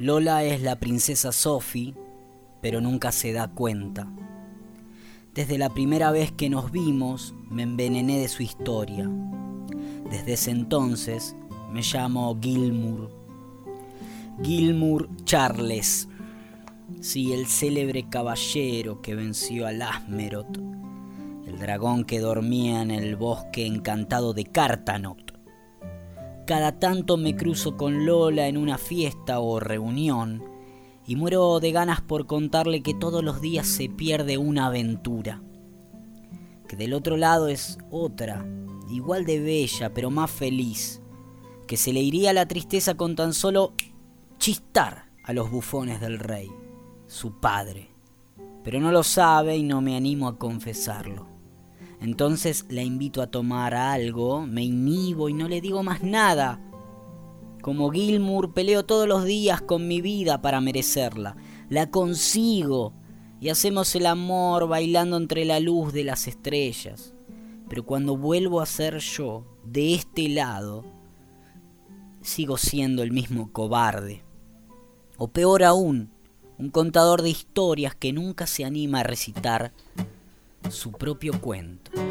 Lola es la princesa Sophie, pero nunca se da cuenta. Desde la primera vez que nos vimos, me envenené de su historia. Desde ese entonces me llamo Gilmour. Gilmour Charles. Sí, el célebre caballero que venció al Asmeroth, el dragón que dormía en el bosque encantado de Cartanot. Cada tanto me cruzo con Lola en una fiesta o reunión y muero de ganas por contarle que todos los días se pierde una aventura. Que del otro lado es otra, igual de bella, pero más feliz. Que se le iría la tristeza con tan solo chistar a los bufones del rey, su padre. Pero no lo sabe y no me animo a confesarlo. Entonces la invito a tomar algo, me inhibo y no le digo más nada. Como Gilmour peleo todos los días con mi vida para merecerla. La consigo y hacemos el amor bailando entre la luz de las estrellas. Pero cuando vuelvo a ser yo, de este lado, sigo siendo el mismo cobarde. O peor aún, un contador de historias que nunca se anima a recitar su propio cuento.